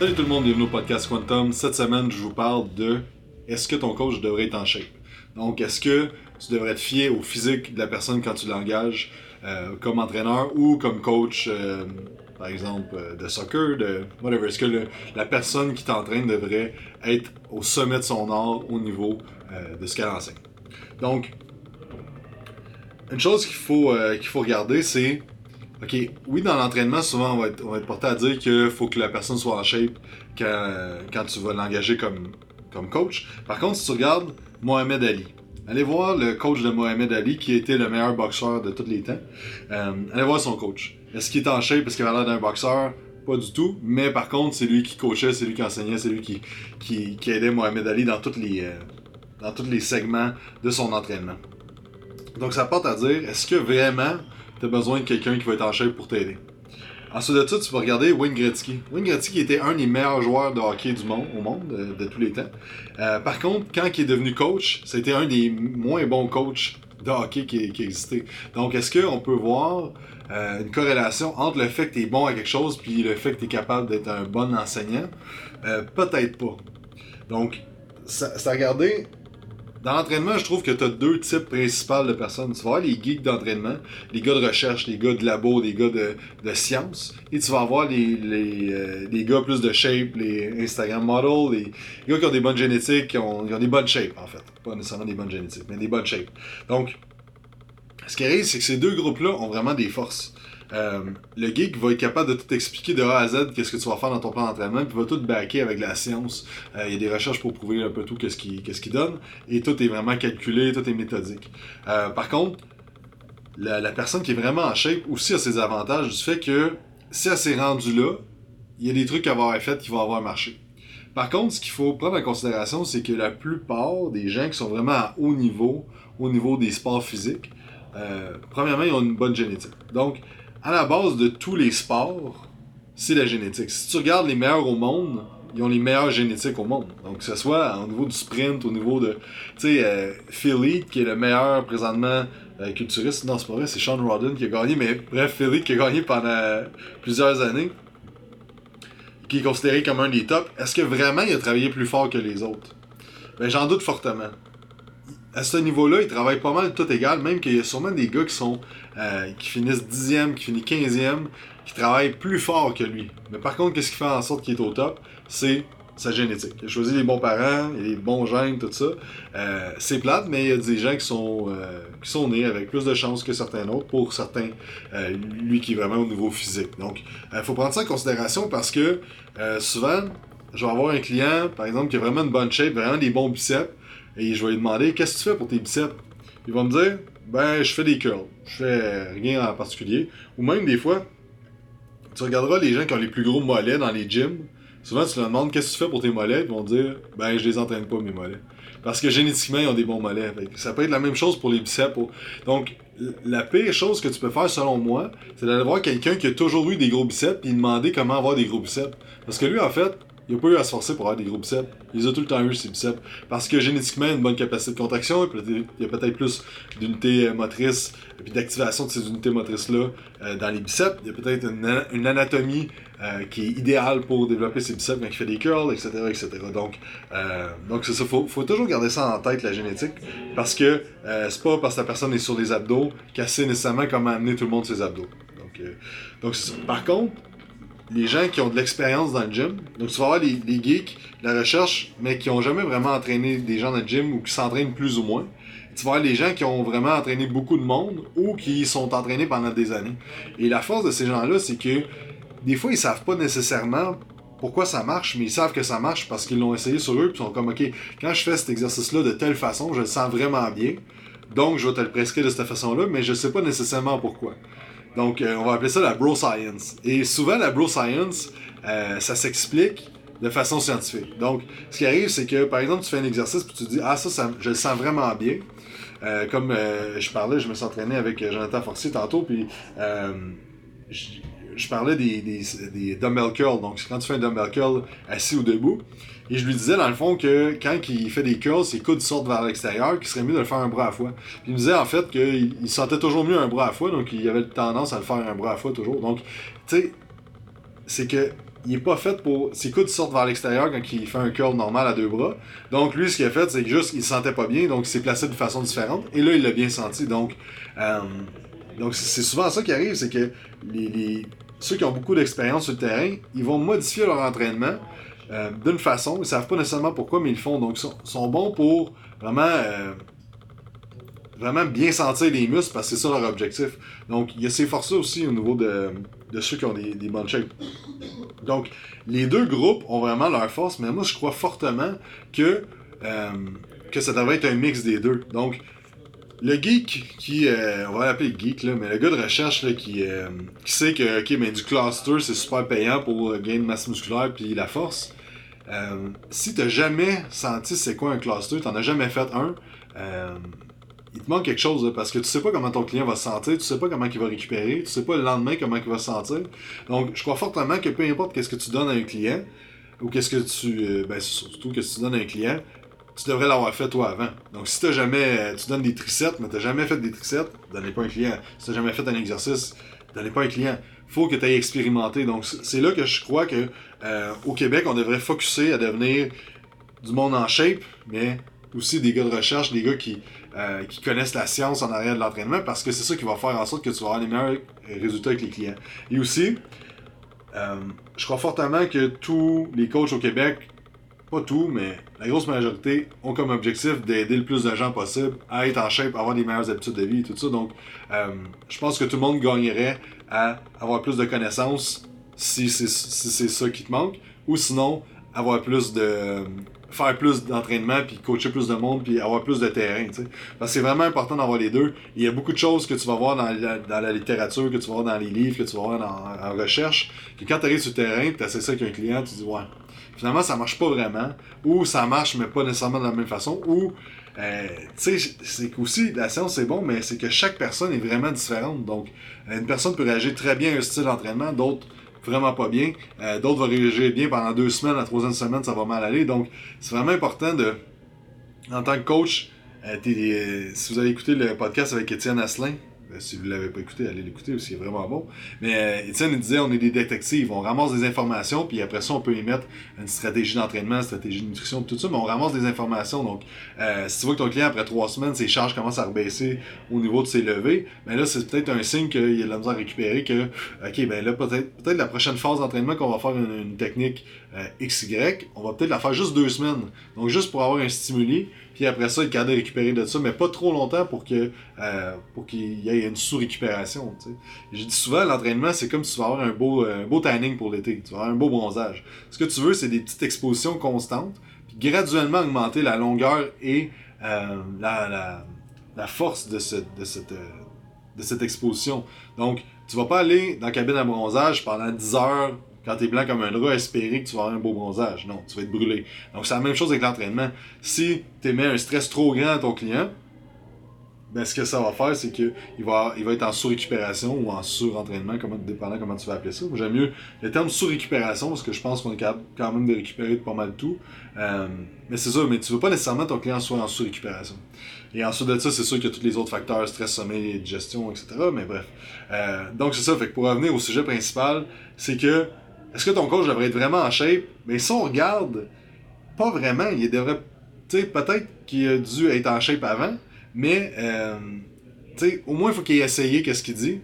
Salut tout le monde, bienvenue au podcast Quantum. Cette semaine, je vous parle de est-ce que ton coach devrait être en shape? Donc, est-ce que tu devrais te fier au physique de la personne quand tu l'engages euh, comme entraîneur ou comme coach, euh, par exemple, euh, de soccer, de whatever? Est-ce que la personne qui t'entraîne devrait être au sommet de son art au niveau de ce qu'elle enseigne? Donc, une chose qu'il faut, qu'il faut regarder, c'est OK, oui, dans l'entraînement, souvent, on va, être, on va être porté à dire qu'il faut que la personne soit en shape quand, tu vas l'engager comme, comme coach. Par contre, si tu regardes Mohamed Ali, allez voir le coach de Mohamed Ali, qui été le meilleur boxeur de tous les temps. Euh, allez voir son coach. Est-ce qu'il est en shape? Est-ce qu'il a l'air d'un boxeur? Pas du tout. Mais par contre, c'est lui qui coachait, c'est lui qui enseignait, c'est lui qui, qui, aidait Mohamed Ali dans, toutes les, euh, dans tous les segments de son entraînement. Donc, ça porte à dire, est-ce que vraiment tu as besoin de quelqu'un qui va être en shape pour t'aider. Ensuite de ça, tu vas regarder Wayne Gretzky. Wayne Gretzky était un des meilleurs joueurs de hockey du monde, au monde, euh, de, tous les temps. Euh, par contre, quand il est devenu coach, c'était un des moins bons coachs de hockey qui, qui existait. Donc, est-ce qu'on peut voir euh, une corrélation entre le fait que tu es bon à quelque chose puis le fait que tu es capable d'être un bon enseignant? Peut-être pas. Donc, ça, ça regarder dans l'entraînement, je trouve que tu deux types principaux de personnes. Tu vas avoir les geeks d'entraînement, les gars de recherche, les gars de labo, les gars de, de science. Et tu vas avoir les, les, euh, les gars plus de shape, les Instagram models, les, les gars qui ont des bonnes génétiques, qui ont, qui ont des bonnes shapes en fait. Pas nécessairement des bonnes génétiques, mais des bonnes shapes. Donc, ce qui arrive, c'est que ces deux groupes-là ont vraiment des forces. Euh, le geek va être capable de tout expliquer de A à Z qu'est-ce que tu vas faire dans ton plan d'entraînement, puis va tout backer avec la science. Euh, Il y a des recherches pour prouver un peu tout qu'est-ce qu'il qu'est-ce qu'il donne, et tout est vraiment calculé, tout est méthodique. Euh, par contre, la, personne qui est vraiment en shape aussi a ses avantages du fait que si elle s'est rendue là, il y a des trucs va avoir fait qui vont avoir marché. Par contre, ce qu'il faut prendre en considération, c'est que la plupart des gens qui sont vraiment à haut niveau, au niveau des sports physiques, premièrement, ils ont une bonne génétique. Donc, à la base de tous les sports, c'est la génétique. Si tu regardes les meilleurs au monde, ils ont les meilleures génétiques au monde. Donc, que ce soit au niveau du sprint, au niveau de. Tu sais, euh, Philly, qui est le meilleur présentement euh, culturiste, non, c'est pas vrai, c'est Sean Rodden qui a gagné, mais bref, Philly qui a gagné pendant plusieurs années, qui est considéré comme un des tops. Est-ce que vraiment il a travaillé plus fort que les autres? Ben, j'en doute fortement à ce niveau-là, il travaille pas mal tout égal, même qu'il y a sûrement des gars qui sont euh, qui finissent 10e, qui finissent 15e, qui travaillent plus fort que lui. Mais par contre, qu'est-ce qui fait en sorte qu'il est au top? C'est sa génétique. Il a choisi les bons parents, il a les bons gènes, tout ça. Euh, c'est plate, mais il y a des gens qui sont, euh, qui sont nés avec plus de chances que certains autres, pour certains, lui qui est vraiment au niveau physique. Donc, il faut prendre ça en considération parce que souvent, je vais avoir un client, par exemple, qui a vraiment une bonne shape, vraiment des bons biceps, et je vais lui demander qu'est-ce que tu fais pour tes biceps? Il va me dire ben je fais des curls, je fais rien en particulier. Ou même des fois, tu regarderas les gens qui ont les plus gros mollets dans les gyms. Souvent tu leur demandes qu'est-ce que tu fais pour tes mollets, ils vont dire ben je les entraîne pas mes mollets. Parce que génétiquement ils ont des bons mollets. Ça peut être la même chose pour les biceps. Donc la pire chose que tu peux faire selon moi, c'est d'aller voir quelqu'un qui a toujours eu des gros biceps et demander comment avoir des gros biceps. Parce que lui en fait, il n'a pas eu à se forcer pour avoir des gros biceps. Il a tout le temps eu, ses biceps. Parce que génétiquement, il a une bonne capacité de contraction, il y a peut-être plus d'unités euh, motrices, et puis d'activation de ces unités motrices-là euh, dans les biceps. Il y a peut-être une, ana- une anatomie euh, qui est idéale pour développer ses biceps quand il fait des curls, etc. etc. Donc, donc c'est ça. Faut, faut toujours garder ça en tête, la génétique. Parce que c'est pas parce que la personne est sur les abdos qu'elle sait nécessairement comment amener tout le monde ses abdos. Donc, donc. Par contre, les gens qui ont de l'expérience dans le gym. Donc, tu vas avoir les, les geeks, la recherche, mais qui ont jamais vraiment entraîné des gens dans le gym ou qui s'entraînent plus ou moins. Tu vas avoir les gens qui ont vraiment entraîné beaucoup de monde ou qui sont entraînés pendant des années. Et la force de ces gens-là, c'est que des fois, ils savent pas nécessairement pourquoi ça marche, mais ils savent que ça marche parce qu'ils l'ont essayé sur eux, puis ils sont comme, OK, quand je fais cet exercice-là de telle façon, je le sens vraiment bien. Donc, je vais te le prescrire de cette façon-là, mais je sais pas nécessairement pourquoi. Donc, euh, on va appeler ça la bro science. Et souvent, la bro science, euh, ça s'explique de façon scientifique. Donc, ce qui arrive, c'est que, par exemple, tu fais un exercice puis tu te dis, ah, ça, je le sens vraiment bien. Euh, comme je parlais, je me suis entraîné avec Jonathan Forcier tantôt, puis je, parlais des, des, des dumbbell curls. Donc, quand tu fais un dumbbell curl assis ou debout. Et je lui disais, dans le fond, que quand il fait des curls, ses coudes sortent vers l'extérieur, qu'il serait mieux de le faire un bras à fois. Il me disait, en fait, qu'il il sentait toujours mieux un bras à fois, donc il avait tendance à le faire un bras à fois toujours. Donc, tu sais, c'est que il est pas fait pour. Ses coudes sortent vers l'extérieur quand il fait un curl normal à deux bras. Donc lui, ce qu'il a fait, c'est que juste, il se sentait pas bien, donc il s'est placé de façon différente. Et là, il l'a bien senti. Donc, euh, donc c'est souvent ça qui arrive, c'est que les, ceux qui ont beaucoup d'expérience sur le terrain, ils vont modifier leur entraînement euh, d'une façon. Ils savent pas nécessairement pourquoi, mais ils le font. Donc, ils sont, bons pour vraiment. Euh, vraiment bien sentir les muscles parce que c'est ça leur objectif. Donc, il y a ces forces aussi au niveau de, de ceux qui ont des, des bonnes shapes. Donc, les deux groupes ont vraiment leur force, mais moi, je crois fortement que, euh, que ça devrait être un mix des deux. Donc, le geek qui, euh, on va l'appeler geek, là, mais le gars de recherche là, qui, euh, qui sait que ok, mais du cluster c'est super payant pour gagner de masse musculaire puis la force. si t'as jamais senti c'est quoi un cluster, t'en as jamais fait un, il te manque quelque chose parce que tu sais pas comment ton client va se sentir, tu sais pas comment il va récupérer, tu sais pas le lendemain comment il va se sentir. Donc, je crois fortement que peu importe qu'est-ce que tu donnes à un client, ou qu'est-ce que tu. Euh, ben, surtout que tu donnes à un client, tu devrais l'avoir fait toi avant. Donc, si t'as jamais. Tu donnes des triceps, mais t'as jamais fait des triceps, donnez pas un client. Si t'as jamais fait un exercice, donnez pas un client. Faut que tu aies expérimenté. Donc, c'est là que je crois que euh, au Québec, on devrait focuser à devenir du monde en shape, mais aussi des gars de recherche, des gars qui, euh, qui connaissent la science en arrière de l'entraînement parce que c'est ça qui va faire en sorte que tu vas avoir les meilleurs résultats avec les clients. Et aussi, euh, je crois fortement que tous les coachs au Québec, pas tous, mais la grosse majorité, ont comme objectif d'aider le plus de gens possible à être en shape, à avoir des meilleures habitudes de vie et tout ça. Donc, euh, je pense que tout le monde gagnerait à avoir plus de connaissances si c'est si ça qui te manque, ou sinon, avoir plus de faire plus d'entraînement, puis coacher plus de monde, puis avoir plus de terrain. Parce que c'est vraiment important d'avoir les deux. Il y a beaucoup de choses que tu vas voir dans la, littérature, que tu vas voir dans les livres, que tu vas voir en recherche. que quand tu arrives sur le terrain, tu essaies ça avec un client, tu dis ouais, finalement ça marche pas vraiment, ou ça marche mais pas nécessairement de la même façon, ou euh, tu sais, c'est qu'aussi la science c'est bon, mais c'est que chaque personne est vraiment différente. Donc, une personne peut réagir très bien à un style d'entraînement, d'autres vraiment pas bien. Euh, d'autres vont réagir bien pendant deux semaines, la troisième semaine, ça va mal aller. Donc, c'est vraiment important de, en tant que coach, euh, euh, si vous avez écouté le podcast avec Étienne Asselin, si vous ne l'avez pas écouté, allez l'écouter c'est vraiment bon. Mais euh, Étienne disait on est des détectives, on ramasse des informations, puis après ça, on peut y mettre une stratégie d'entraînement, une stratégie de nutrition, tout ça, mais on ramasse des informations. Donc, euh, si tu vois que ton client, après trois semaines, ses charges commencent à rebaisser au niveau de ses levées, ben là, c'est peut-être un signe qu'il y a de la misère à récupérer, que, ok, ben là, peut-être peut la prochaine phase d'entraînement qu'on va faire une, technique XY, on va peut-être la faire juste deux semaines. Donc, juste pour avoir un stimuli, puis après ça, être capable de récupérer de ça, mais pas trop longtemps pour que euh, pour qu'il y ait une sous-récupération. Je dis souvent, l'entraînement, c'est comme si tu vas avoir un beau, un beau tanning pour l'été. Tu vas avoir un beau bronzage. Ce que tu veux, c'est des petites expositions constantes, puis graduellement augmenter la longueur et euh, la, la, la, force de, de, cette, euh, de cette exposition. Donc, tu vas pas aller dans la cabine à bronzage pendant 10 heures quand tu es blanc comme un drap, espérer que tu vas avoir un beau bronzage. Non, tu vas être brûlé. Donc, c'est la même chose avec l'entraînement. Si tu mets un stress trop grand à ton client, ben, ce que ça va faire, c'est qu'il va, il va être en sous-récupération ou en sur-entraînement, comment, dépendant comment tu vas appeler ça. J'aime mieux le terme sous-récupération parce que je pense qu'on est capable quand même de récupérer pas mal de tout. Euh, mais c'est ça, mais tu veux pas nécessairement que ton client soit en sous-récupération. Et ensuite de ça, c'est sûr qu'il y a tous les autres facteurs, stress, sommeil, digestion, etc. Mais bref. Euh, donc c'est ça, fait que pour revenir au sujet principal, c'est que est-ce que ton coach devrait être vraiment en shape? Mais si on regarde, pas vraiment. Il devrait. Tu sais, peut-être qu'il a dû être en shape avant, mais euh, tu sais, au moins il faut qu'il ait essayé qu'est-ce qu'il dit.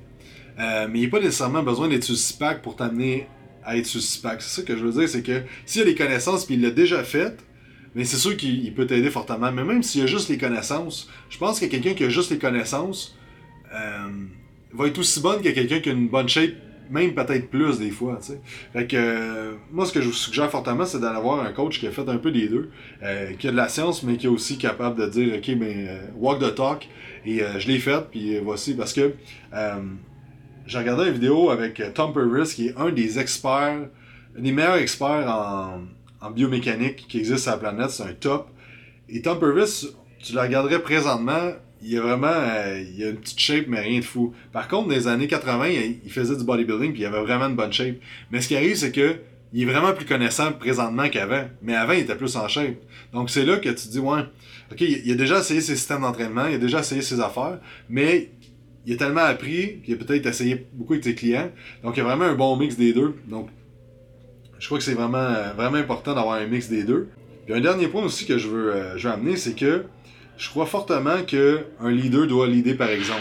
Euh, mais il n'y a pas nécessairement besoin d'être sur SPAC pour t'amener à être sur SPAC. C'est ça que je veux dire, c'est que s'il a les connaissances puis il l'a déjà fait, mais c'est sûr qu'il peut t'aider fortement. Mais même s'il a juste les connaissances, je pense que quelqu'un qui a juste les connaissances euh, va être aussi bonne que quelqu'un qui a une bonne shape même peut-être plus des fois, tu sais. Fait que, euh, moi, ce que je vous suggère fortement, c'est d'aller voir un coach qui a fait un peu des deux, euh, qui a de la science, mais qui est aussi capable de dire, OK, mais euh, walk the talk, et je l'ai fait, puis voici, parce que j'ai regardé une vidéo avec Tom Purvis, qui est un des experts, un des meilleurs experts en, biomécanique qui existe sur la planète, c'est un top. Et Tom Purvis, tu le regarderais présentement, il y a vraiment euh, il a une petite shape, mais rien de fou. Par contre, dans les années 80, il, faisait du bodybuilding, puis il avait vraiment une bonne shape. Mais ce qui arrive, c'est que il est vraiment plus connaissant présentement qu'avant. Mais avant, il était plus en shape. Donc, c'est là que tu te dis, ouais, OK, il a déjà essayé ses systèmes d'entraînement, il a déjà essayé ses affaires, mais il a tellement appris, puis il a peut-être essayé beaucoup avec ses clients. Donc, il y a vraiment un bon mix des deux. Donc, je crois que c'est vraiment, vraiment important d'avoir un mix des deux. Puis un dernier point aussi que je veux, euh, je veux amener, c'est que je crois fortement qu'un leader doit leader par exemple.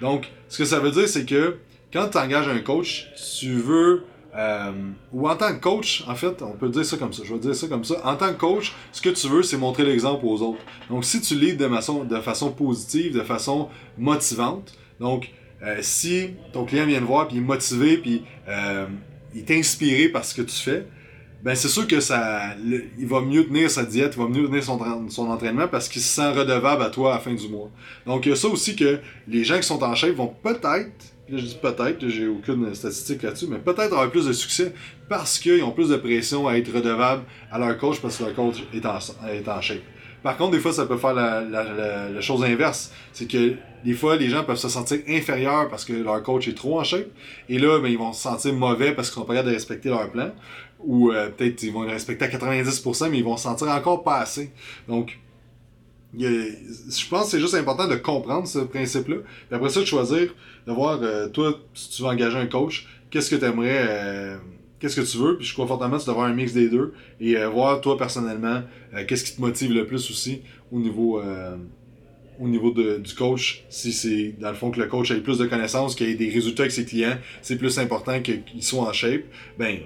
Donc, ce que ça veut dire, c'est que quand tu engages un coach, tu veux euh, ou en tant que coach, en fait, on peut dire ça comme ça. Je vais dire ça comme ça. En tant que coach, ce que tu veux, c'est montrer l'exemple aux autres. Donc, si tu leads de façon, de façon positive, de façon motivante, donc, euh, si ton client vient te voir, puis est motivé, puis euh, il est inspiré par ce que tu fais, ben c'est sûr que ça, il va mieux tenir sa diète, il va mieux tenir son, son entraînement parce qu'il se sent redevable à toi à la fin du mois. Donc, il y a ça aussi que les gens qui sont en shape vont peut-être je dis peut-être, j'ai aucune statistique là-dessus, mais peut-être avoir plus de succès parce qu'ils ont plus de pression à être redevables à leur coach parce que leur coach est en, est en shape. Par contre, des fois, ça peut faire la, la, chose inverse. C'est que des fois, les gens peuvent se sentir inférieurs parce que leur coach est trop en shape. Et là, ben, ils vont se sentir mauvais parce qu'ils sont pas capables de respecter leur plan. Ou euh, peut-être ils vont le respecter à 90%, mais ils vont se sentir encore pas assez. Donc, je pense que c'est juste important de comprendre ce principe-là. Puis après ça, de choisir, de voir, euh, toi, si tu veux engager un coach, qu'est-ce que tu aimerais, euh, qu'est-ce que tu veux? Puis je crois fortement que tu un mix des deux. Et voir, toi, personnellement, qu'est-ce qui te motive le plus aussi au niveau, au niveau de, du coach. Si c'est, dans le fond, que le coach ait plus de connaissances, qu'il ait des résultats avec ses clients, c'est plus important qu'il soit en shape. Ben,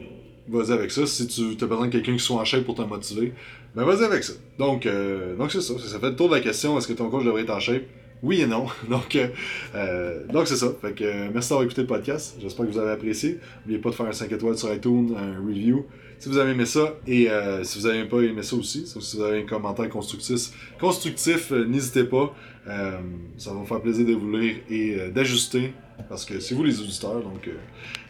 vas-y avec ça. Si tu as besoin de quelqu'un qui soit en shape pour te motiver, ben vas-y avec ça. Donc, euh, donc c'est ça. Ça fait le tour de la question est-ce que ton coach devrait être en shape? Oui et non. Donc, euh, euh, donc c'est ça. Fait que merci d'avoir écouté le podcast. J'espère que vous avez apprécié. N'oubliez pas de faire un 5 étoiles sur iTunes, un review. Si vous avez aimé ça et si vous n'avez pas aimé ça aussi, si vous avez un commentaire constructif, constructif n'hésitez pas. ça va me faire plaisir de vous lire et d'ajuster parce que c'est vous les auditeurs, donc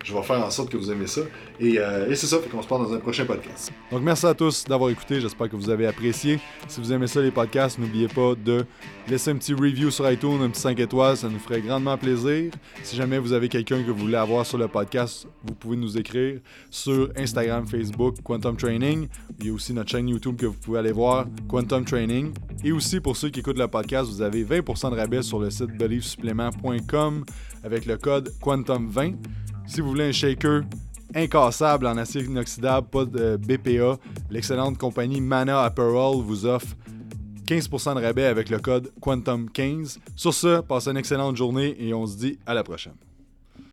je vais faire en sorte que vous aimez ça. Et, euh, et c'est ça, fait qu'on se parle dans un prochain podcast. Donc merci à tous d'avoir écouté, j'espère que vous avez apprécié. Si vous aimez ça les podcasts, n'oubliez pas de laisser un petit review sur iTunes, un petit 5 étoiles, ça nous ferait grandement plaisir. Si jamais vous avez quelqu'un que vous voulez avoir sur le podcast, vous pouvez nous écrire sur Instagram, Facebook, Quantum Training. Il y a aussi notre chaîne YouTube que vous pouvez aller voir, Quantum Training. Et aussi pour ceux qui écoutent le podcast, vous avez 20% de rabais sur le site beliefsupplement.com avec le code Quantum20. Si vous voulez un shaker incassable en acier inoxydable, pas de BPA, l'excellente compagnie Mana Apparel vous offre 15% de rabais avec le code Quantum15. Sur ce, passez une excellente journée et on se dit à la prochaine.